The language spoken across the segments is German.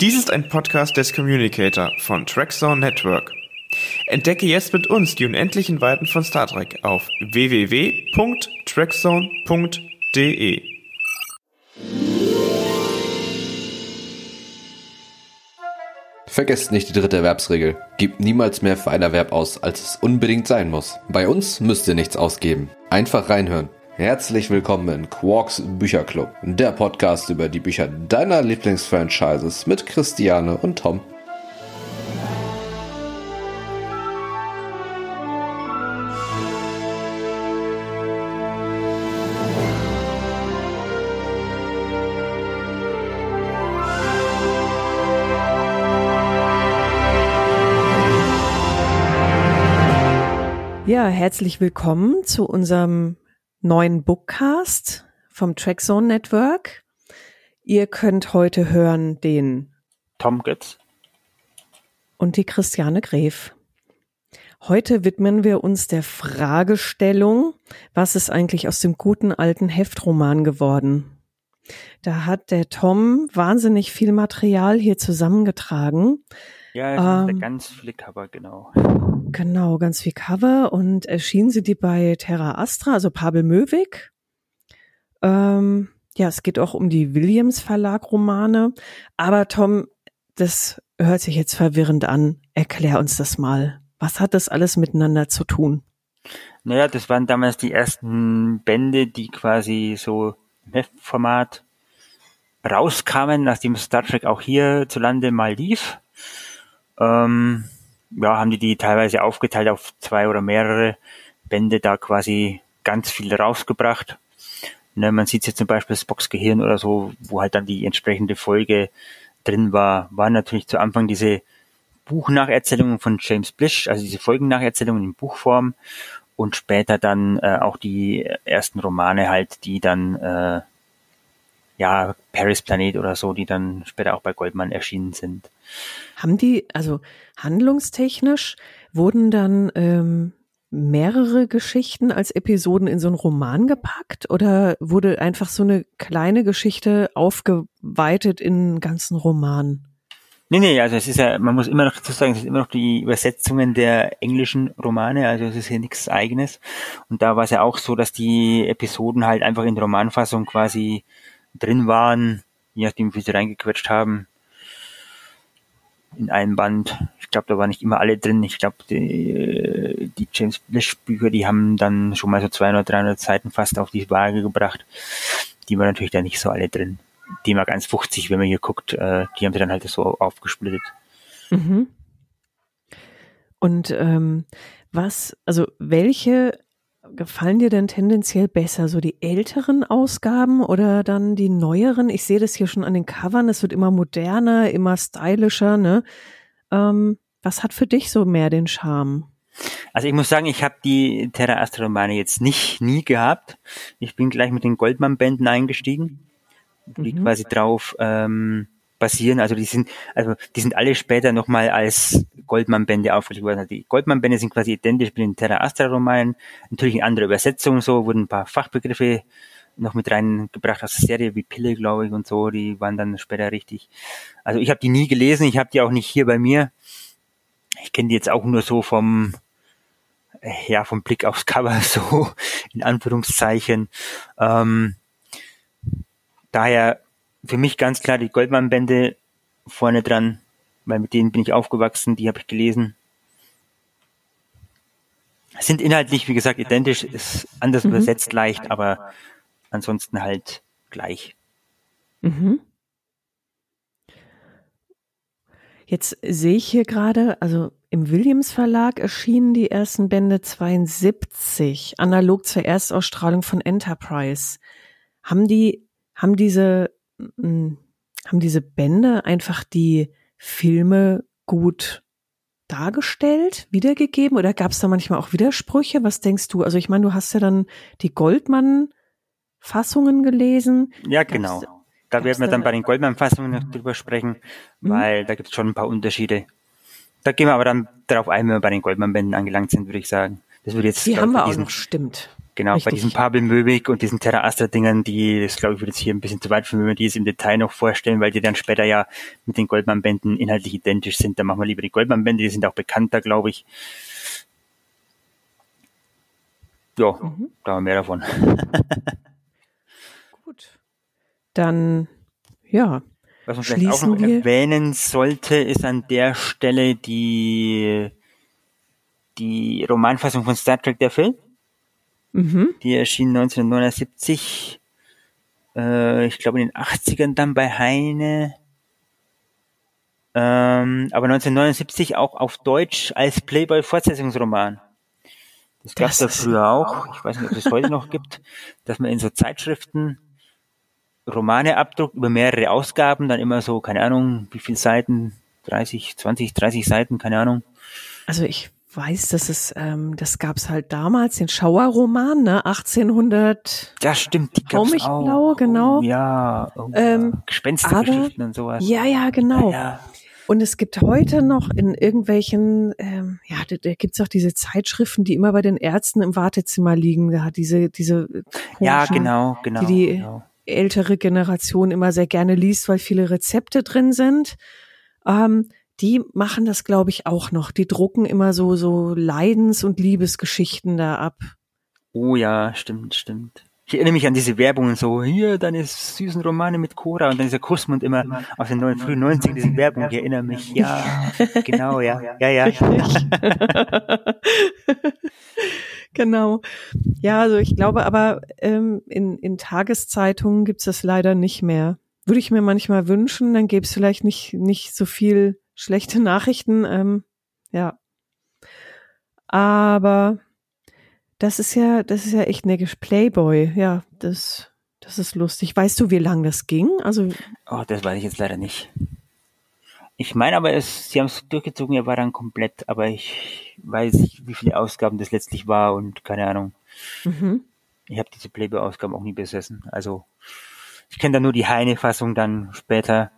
Dies ist ein Podcast des Communicator von Trackzone Network. Entdecke jetzt mit uns die unendlichen Weiten von Star Trek auf www.trackzone.de. Vergesst nicht die dritte Erwerbsregel. Gebt niemals mehr für ein Erwerb aus, als es unbedingt sein muss. Bei uns müsst ihr nichts ausgeben. Einfach reinhören. Herzlich willkommen in Quarks Bücherclub, der Podcast über die Bücher deiner Lieblingsfranchises mit Christiane und Tom. Ja, herzlich willkommen zu unserem neuen Bookcast vom Trackzone Network. Ihr könnt heute hören den Tom Götz und die Christiane Gref. Heute widmen wir uns der Fragestellung, was ist eigentlich aus dem guten alten Heftroman geworden? Da hat der Tom wahnsinnig viel Material hier zusammengetragen. Ja, ähm, ganz viele Cover, genau. Genau, ganz viel Cover und erschienen sie die bei Terra Astra, also Pavel Möwig. Ähm, ja, es geht auch um die Williams Verlag Romane. Aber Tom, das hört sich jetzt verwirrend an. Erklär uns das mal. Was hat das alles miteinander zu tun? Naja, das waren damals die ersten Bände, die quasi so im Heftformat rauskamen, nachdem Star Trek auch hierzulande mal lief. Ähm, ja, haben die die teilweise aufgeteilt auf zwei oder mehrere Bände da quasi ganz viel rausgebracht. Ne, man sieht jetzt zum Beispiel das Boxgehirn oder so, wo halt dann die entsprechende Folge drin war, waren natürlich zu Anfang diese Buchnacherzählungen von James Blish, also diese Folgennacherzählungen in Buchform und später dann äh, auch die ersten Romane halt, die dann äh, ja Paris Planet oder so, die dann später auch bei Goldman erschienen sind. Haben die, also handlungstechnisch, wurden dann ähm, mehrere Geschichten als Episoden in so einen Roman gepackt oder wurde einfach so eine kleine Geschichte aufgeweitet in einen ganzen Roman? Nee, nee, also es ist ja, man muss immer noch dazu sagen, es ist immer noch die Übersetzungen der englischen Romane, also es ist hier nichts eigenes. Und da war es ja auch so, dass die Episoden halt einfach in Romanfassung quasi drin waren, je nachdem, wie sie reingequetscht haben in einem Band. Ich glaube, da waren nicht immer alle drin. Ich glaube, die, die James Blish Bücher, die haben dann schon mal so 200, 300 Seiten fast auf die Waage gebracht. Die waren natürlich da nicht so alle drin. Die Mark 1,50, wenn man hier guckt, äh, die haben sie dann halt so aufgesplittet. Mhm. Und ähm, was, also welche gefallen dir denn tendenziell besser? So die älteren Ausgaben oder dann die neueren? Ich sehe das hier schon an den Covern. Es wird immer moderner, immer stylischer. Ne? Ähm, was hat für dich so mehr den Charme? Also ich muss sagen, ich habe die Terra Astra Romane jetzt nicht nie gehabt. Ich bin gleich mit den Goldman-Bänden eingestiegen, die mhm. quasi drauf ähm, basieren. Also die sind, also die sind alle später nochmal als Goldman-Bände aufgelegt worden. Also die Goldman-Bände sind quasi identisch mit den Terra Astra-Romanen. Natürlich in anderer Übersetzung, so wurden ein paar Fachbegriffe noch mit reingebracht aus der Serie wie Pille, glaube ich, und so. Die waren dann später richtig. Also ich habe die nie gelesen, ich habe die auch nicht hier bei mir. Ich kenne die jetzt auch nur so vom ja vom Blick aufs Cover so in Anführungszeichen. Ähm, daher für mich ganz klar die Goldmann-Bände vorne dran, weil mit denen bin ich aufgewachsen, die habe ich gelesen. Sind inhaltlich, wie gesagt, identisch, ist anders mhm. übersetzt leicht, aber ansonsten halt gleich. Mhm. Jetzt sehe ich hier gerade, also im Williams Verlag erschienen die ersten Bände 72, analog zur Erstausstrahlung von Enterprise. Haben die, haben diese haben diese Bände einfach die Filme gut dargestellt, wiedergegeben oder gab es da manchmal auch Widersprüche? Was denkst du? Also ich meine, du hast ja dann die Goldmann-Fassungen gelesen. Ja, genau. Da werden wir dann bei den Goldmann-Fassungen noch drüber sprechen, mhm. weil da gibt es schon ein paar Unterschiede. Da gehen wir aber dann darauf ein, wenn wir bei den Goldmann-Bänden angelangt sind, würde ich sagen. Das würde jetzt. Die haben wir auch noch, stimmt. Genau, Richtig. bei diesen Pavel Möbig und diesen Terra Astra Dingern, die, das glaube ich, würde jetzt hier ein bisschen zu weit führen, wenn wir die jetzt im Detail noch vorstellen, weil die dann später ja mit den Goldmann-Bänden inhaltlich identisch sind. Da machen wir lieber die Goldmann-Bände, die sind auch bekannter, glaube ich. Ja, Mhm. da haben wir mehr davon. Gut. Dann, ja, Was man vielleicht auch noch wir- erwähnen sollte, ist an der Stelle die, die Romanfassung von Star Trek, der Film. Mhm. Die erschien 1979, äh, ich glaube in den 80ern dann bei Heine. Ähm, aber 1979 auch auf Deutsch als Playboy-Fortsetzungsroman. Das gab es da früher auch. Ich weiß nicht, ob es heute noch gibt, dass man in so Zeitschriften Romane abdruckt über mehrere Ausgaben, dann immer so, keine Ahnung, wie viele Seiten, 30, 20, 30 Seiten, keine Ahnung. Also ich weiß, dass es, ähm, das gab's halt damals, den Schauerroman, ne, 1800. Das stimmt, die gab's auch. genau. Oh, ja, oh, Ähm, ja. Gespenstergeschichten und sowas. Ja, ja, genau. Ja, Und es gibt heute noch in irgendwelchen, ähm, ja, da, da gibt's auch diese Zeitschriften, die immer bei den Ärzten im Wartezimmer liegen. Da hat diese, diese ja, genau, genau. die die genau. ältere Generation immer sehr gerne liest, weil viele Rezepte drin sind. Ähm, die machen das, glaube ich, auch noch. Die drucken immer so, so Leidens- und Liebesgeschichten da ab. Oh ja, stimmt, stimmt. Ich erinnere mich an diese Werbungen so, hier, deine süßen Romane mit Cora und dann dieser Kussmund immer aus den neuen, frühen 90ern, diese Werbung, ich erinnere mich, ja, genau, ja, ja, ja. Genau. Ja, also ich glaube aber, ähm, in, in Tageszeitungen gibt's das leider nicht mehr. Würde ich mir manchmal wünschen, dann gäbe es vielleicht nicht, nicht so viel schlechte Nachrichten. Ähm, ja. Aber das ist ja, das ist ja echt neckisch. Playboy, ja, das, das ist lustig. Weißt du, wie lang das ging? Also, Oh, das weiß ich jetzt leider nicht. Ich meine aber, es, sie haben es durchgezogen, er war dann komplett, aber ich weiß nicht, wie viele Ausgaben das letztlich war und keine Ahnung. mhm. Ich habe diese Playboy-Ausgaben auch nie besessen. Also ich kenne da nur die Heine-Fassung dann später,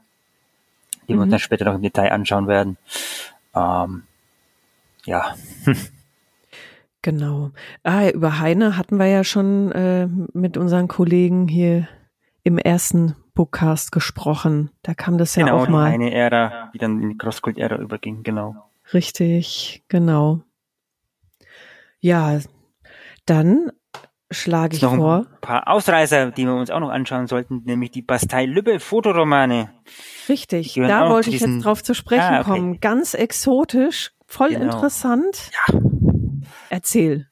die wir uns Mhm. dann später noch im Detail anschauen werden. Ähm, ja, Genau. Ah, über Heine hatten wir ja schon äh, mit unseren Kollegen hier im ersten Bookcast gesprochen. Da kam das ja genau, auch die mal. eine Ära, die dann in die Crosskult-Ära überging, genau. Richtig, genau. Ja, dann schlage ich noch ein vor. paar Ausreißer, die wir uns auch noch anschauen sollten, nämlich die Bastei-Lübbe-Fotoromane. Richtig, da wollte ich jetzt drauf zu sprechen Ah, okay. kommen. Ganz exotisch, voll Genau. interessant. Erzähl.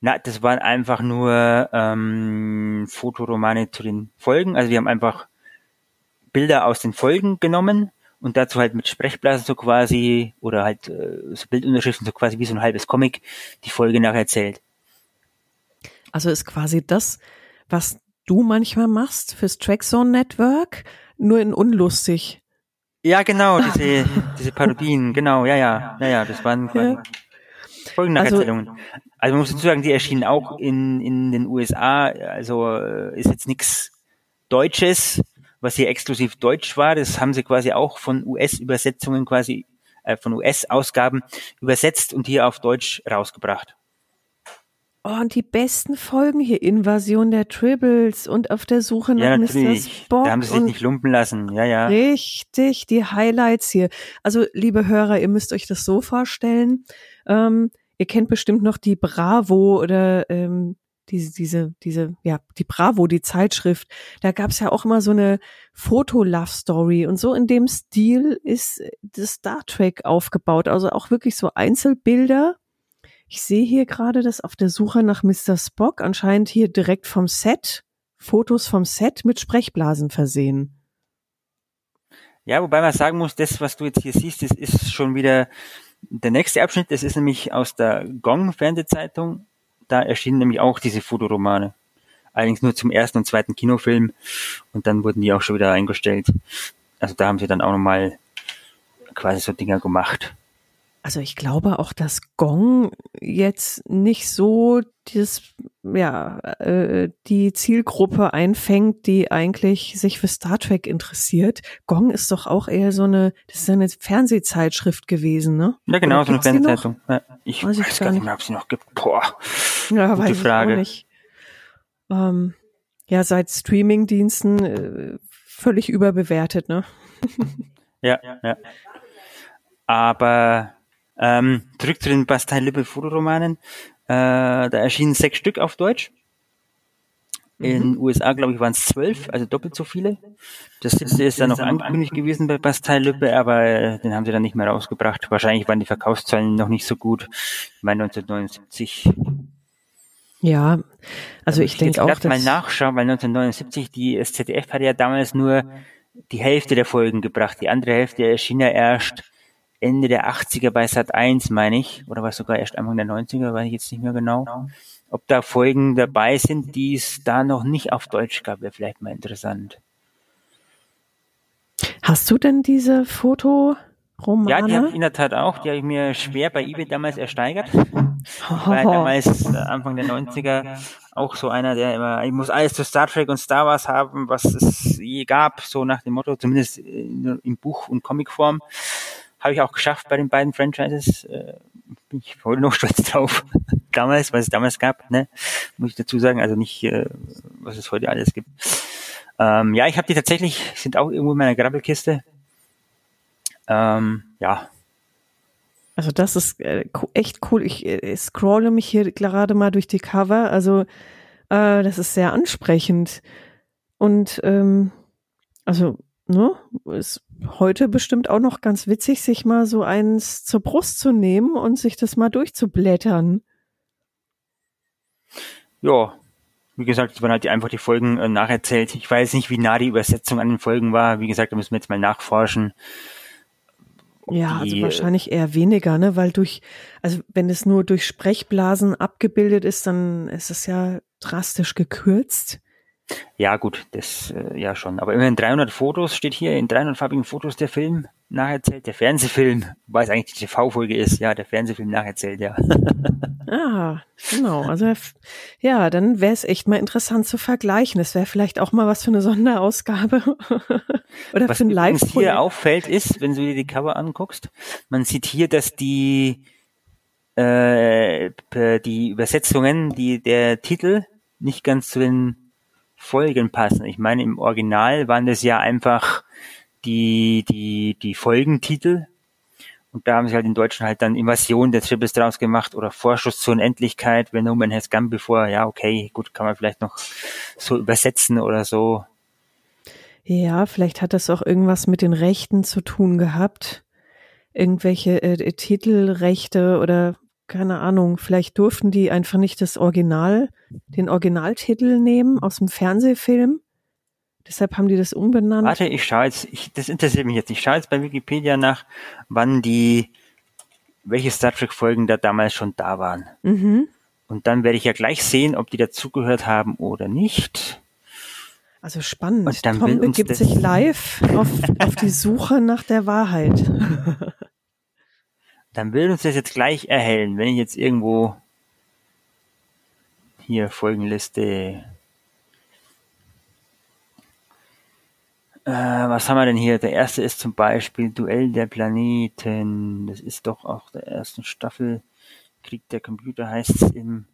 Na, das waren einfach nur ähm, Fotoromane zu den Folgen. Also wir haben einfach Bilder aus den Folgen genommen und dazu halt mit Sprechblasen so quasi oder halt äh, so Bildunterschriften so quasi wie so ein halbes Comic die Folge nacherzählt. Also ist quasi das, was du manchmal machst fürs Trackzone Network, nur in unlustig. Ja, genau, diese, diese Parodien, genau, ja, ja, ja, ja, das waren Ja. Folgennacherzählungen. Also, man muss dazu sagen, die erschienen auch in, in den USA, also äh, ist jetzt nichts Deutsches, was hier exklusiv deutsch war, das haben sie quasi auch von US-Übersetzungen quasi, äh, von US-Ausgaben übersetzt und hier auf Deutsch rausgebracht. Oh, und die besten Folgen hier, Invasion der Tribbles und auf der Suche nach Ja, Mr. Spock. Da haben sie sich nicht lumpen lassen, ja, ja. Richtig, die Highlights hier. Also, liebe Hörer, ihr müsst euch das so vorstellen. Ähm, ihr kennt bestimmt noch die Bravo oder ähm, diese, diese, diese, ja, die Bravo, die Zeitschrift. Da gab's ja auch immer so eine Foto-Love-Story und so in dem Stil ist das Star Trek aufgebaut. Also auch wirklich so Einzelbilder. Ich sehe hier gerade das auf der Suche nach Mr. Spock, anscheinend hier direkt vom Set, Fotos vom Set mit Sprechblasen versehen. Ja, wobei man sagen muss, das, was du jetzt hier siehst, das ist schon wieder der nächste Abschnitt. Das ist nämlich aus der Gong-Fernsehzeitung. Da erschienen nämlich auch diese Fotoromane. Allerdings nur zum ersten und zweiten Kinofilm. Und dann wurden die auch schon wieder eingestellt. Also da haben sie dann auch nochmal quasi so Dinger gemacht. Also ich glaube auch, dass Gong jetzt nicht so das, ja, äh, die Zielgruppe einfängt, die eigentlich sich für Star Trek interessiert. Gong ist doch auch eher so eine, das ist eine Fernsehzeitschrift gewesen, ne? Ja, genau, so eine? Fernsehzeitung. Ja, ich Weiß weiß, ich gar gar nicht mehr, ob sie noch gibt. Boah. Ja, Gute weiß Frage. ich auch nicht. Ähm, ja, seit Streamingdiensten äh, völlig überbewertet, ne? Ja, ja. Aber ähm, zurück zu den Bastei-Lippe-Fotoromanen. Äh, da erschienen sechs Stück auf Deutsch. In den USA, glaube ich, waren es zwölf, also doppelt so viele. Das siebte ist dann noch angekündigt gewesen bei Bastei-Lippe, aber äh, den haben sie dann nicht mehr rausgebracht. Wahrscheinlich waren die Verkaufszahlen noch nicht so gut. Ich meine 1979. Ja, also ich jetzt denke auch, grad mal dass, nachschauen, weil 1979 die das ZDF hatte ja damals nur die Hälfte der Folgen gebracht. Die andere Hälfte erschien ja erst Ende der 80er bei Sat 1, meine ich, oder war es sogar erst Anfang der 90er, weiß ich jetzt nicht mehr genau. Ob da Folgen dabei sind, die es da noch nicht auf Deutsch gab, wäre vielleicht mal interessant. hast du denn diese Ja, die Fotoromane? habe ich in der Tat auch. Die habe ich mir schwer bei eBay damals ersteigert. Ich war damals äh, Anfang der 90er auch so einer, der immer, ich muss alles zu Star Trek und Star Wars haben, was es je gab, so nach dem Motto, zumindest in, in Buch- und Comicform. Habe ich auch geschafft bei den beiden Franchises. Äh, bin ich heute noch stolz drauf. damals, was es damals gab, ne? Muss ich dazu sagen, also nicht, äh, was es heute alles gibt. Ähm, ja, ich habe die tatsächlich, sind auch irgendwo in meiner Grabbelkiste. Ähm, ja, Also das ist äh, echt cool. Ich äh, scrolle mich hier gerade mal durch die Cover. Also äh, das ist sehr ansprechend. Und ähm, also, ne, ist heute bestimmt auch noch ganz witzig, sich mal so eins zur Brust zu nehmen und sich das mal durchzublättern. Ja, wie gesagt, es waren halt einfach die Folgen äh, nacherzählt. Ich weiß nicht, wie nah die Übersetzung an den Folgen war. Wie gesagt, da müssen wir jetzt mal nachforschen. Ja, also die, wahrscheinlich eher weniger, ne? Weil durch, also wenn es nur durch Sprechblasen abgebildet ist, dann ist es ja drastisch gekürzt. Ja, gut, das äh, ja schon. Aber immerhin 300 Fotos steht hier, in 300 farbigen Fotos der Film nacherzählt. Der Fernsehfilm, wobei es eigentlich die TV-Folge ist. Ja, der Fernsehfilm nacherzählt, ja. Ah, genau. Also ja, dann wäre es echt mal interessant zu vergleichen. Das wäre vielleicht auch mal was für eine Sonderausgabe oder Was für ein live hier auffällt ist, wenn du dir die Cover anguckst, man sieht hier, dass die äh, die Übersetzungen, die der Titel nicht ganz zu den Folgen passen. Ich meine, im Original waren das ja einfach die die die Folgentitel und da haben sie halt in Deutschen halt dann Invasion der Triples draus gemacht oder Vorschuss zur Unendlichkeit, wenn No Man Has Gone Before. Ja, okay, gut, kann man vielleicht noch so übersetzen oder so. Ja, vielleicht hat das auch irgendwas mit den Rechten zu tun gehabt. Irgendwelche äh, Titelrechte oder keine Ahnung. Vielleicht durften die einfach nicht das Original, den Originaltitel nehmen aus dem Fernsehfilm. Deshalb haben die das umbenannt. Warte, ich schaue jetzt, ich, das interessiert mich jetzt. Ich schaue jetzt bei Wikipedia nach, wann die, welche Star Trek Folgen da damals schon da waren. Mhm. Und dann werde ich ja gleich sehen, ob die dazugehört haben oder nicht. Also spannend. Und dann Tom begibt sich live auf, auf die Suche nach der Wahrheit. Dann will uns das jetzt gleich erhellen, wenn ich jetzt irgendwo hier Folgenliste. Äh, was haben wir denn hier? Der erste ist zum Beispiel Duell der Planeten. Das ist doch auch der ersten Staffel. Krieg der Computer heißt es im.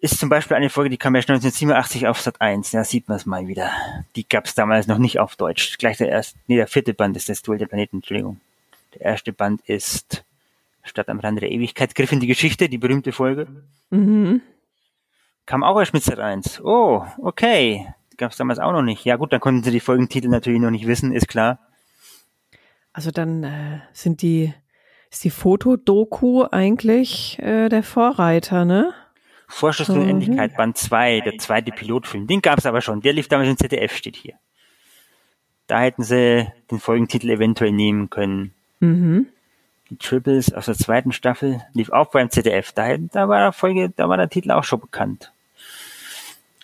Ist zum Beispiel eine Folge, die kam erst 1987 auf Sat 1. Ja, sieht man es mal wieder. Die gab es damals noch nicht auf Deutsch. Gleich der erste, nee, der vierte Band ist das Duell der Planeten, Entschuldigung. Der erste Band ist Stadt am Rande der Ewigkeit, Griff in die Geschichte, die berühmte Folge. Mhm. Kam auch erst mit Sat 1. Oh, okay. Gab es damals auch noch nicht. Ja gut, dann konnten sie die Folgentitel natürlich noch nicht wissen, ist klar. Also dann äh, sind die, ist die Fotodoku eigentlich äh, der Vorreiter, ne? Vorschuss zur Mhm. Unendlichkeit, Band 2, der zweite Pilotfilm. Den gab es aber schon. Der lief damals im ZDF, steht hier. Da hätten sie den Folgentitel eventuell nehmen können. Mhm. Die Triples aus der zweiten Staffel lief auch beim ZDF. Da, da war der Folge, da war der Titel auch schon bekannt.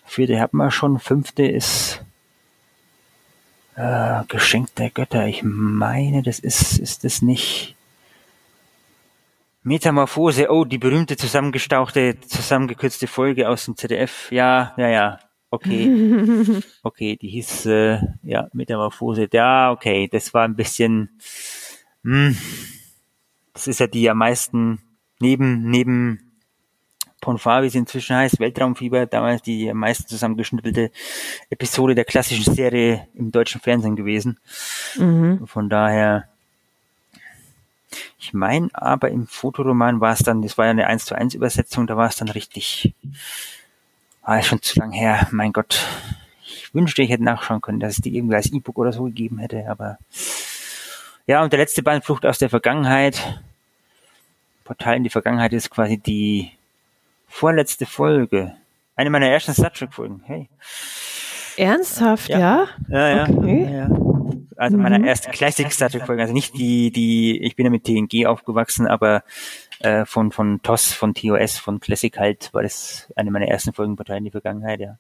Vierte hatten wir schon, fünfte ist äh, Geschenk der Götter. Ich meine, das ist, ist das nicht. Metamorphose, oh, die berühmte zusammengestauchte, zusammengekürzte Folge aus dem ZDF. Ja, ja, ja. Okay. Okay, die hieß äh, ja Metamorphose. Ja, okay, das war ein bisschen. Mh, hm, das ist ja die am meisten neben neben Ponfar, wie sie inzwischen heißt, Weltraumfieber, damals die am meisten zusammengeschnippelte Episode der klassischen Serie im deutschen Fernsehen gewesen. Mhm. Von daher, ich meine, aber im Fotoroman war es dann, das war ja eine 1 zu 1 Übersetzung, da war es dann richtig, war ah, schon zu lang her, mein Gott. Ich wünschte, ich hätte nachschauen können, dass es die irgendwie als E-Book oder so gegeben hätte, aber ja, und der letzte Band Flucht aus der Vergangenheit. Portal in die Vergangenheit ist quasi die vorletzte Folge. Eine meiner ersten Star Trek Folgen. Hey. Ernsthaft, ja? Ja, ja. ja, okay. ja, ja. Also mhm. meiner ersten Classic Star Trek Folgen. Also nicht die, die, ich bin ja mit TNG aufgewachsen, aber äh, von, von TOS, von TOS, von Classic halt, war das eine meiner ersten Folgen Partei in die Vergangenheit, ja.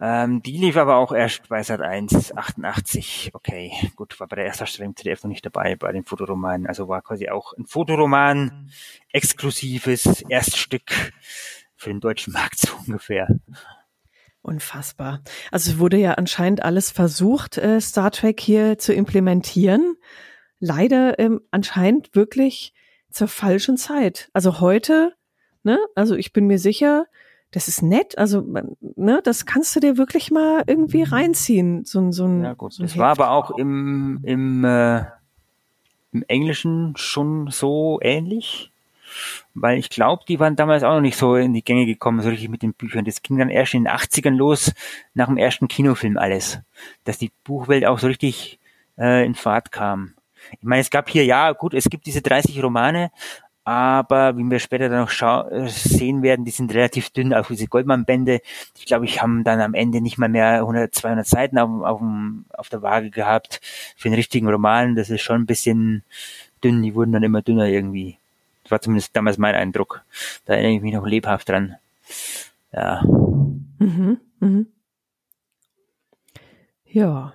Ähm, die lief aber auch erst bei Sat 1, 88. Okay, gut, war bei der Erstausstellung ZDF noch nicht dabei, bei den Fotoromanen. Also war quasi auch ein Fotoroman, exklusives Erststück für den deutschen Markt so ungefähr. Unfassbar. Also es wurde ja anscheinend alles versucht, äh, Star Trek hier zu implementieren. Leider ähm, anscheinend wirklich zur falschen Zeit. Also heute, ne, also ich bin mir sicher, das ist nett. Also, ne, das kannst du dir wirklich mal irgendwie reinziehen. So, so ein, ja, gut. So das war aber auch im, im, äh, im Englischen schon so ähnlich. Weil ich glaube, die waren damals auch noch nicht so in die Gänge gekommen, so richtig mit den Büchern. Das ging dann erst in den 80ern los, nach dem ersten Kinofilm alles. Dass die Buchwelt auch so richtig äh, in Fahrt kam. Ich meine, es gab hier, ja, gut, es gibt diese 30 Romane, aber wie wir später dann noch sehen werden, die sind relativ dünn, auch diese Goldmann-Bände, die glaube ich haben dann am Ende nicht mal mehr 100, 200 Seiten auf, auf, auf der Waage gehabt für den richtigen Roman, das ist schon ein bisschen dünn, die wurden dann immer dünner irgendwie. Das war zumindest damals mein Eindruck. Da erinnere ich mich noch lebhaft dran. Ja. Mhm, mhm. Ja.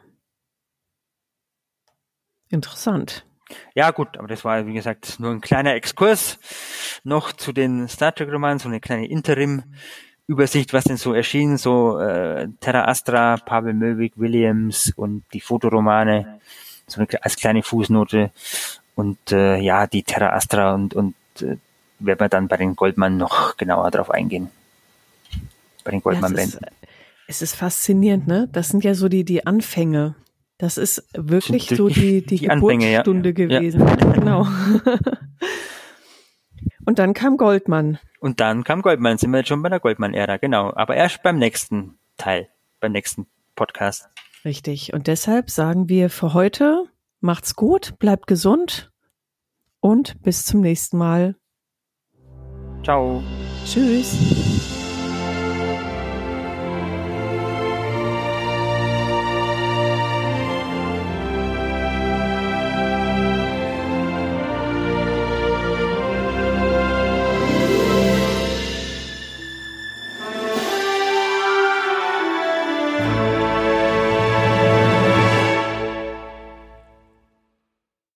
Interessant. Ja, gut, aber das war, wie gesagt, nur ein kleiner Exkurs noch zu den Star Trek Romanen, so eine kleine Interim-Übersicht, was denn so erschien, so äh, Terra Astra, Pavel Möwig, Williams und die Fotoromane, so eine, als kleine Fußnote und äh, ja, die Terra Astra und, und äh, werden wir dann bei den Goldmann noch genauer drauf eingehen. Bei den Goldmann-Bänden. Ja, es, es ist faszinierend, ne? Das sind ja so die, die Anfänge das ist wirklich so die, die, die Geburtsstunde ja. gewesen. Ja. Genau. Und dann kam Goldmann. Und dann kam Goldmann, sind wir jetzt schon bei der Goldmann-Ära, genau. Aber erst beim nächsten Teil, beim nächsten Podcast. Richtig. Und deshalb sagen wir für heute, macht's gut, bleibt gesund und bis zum nächsten Mal. Ciao. Tschüss.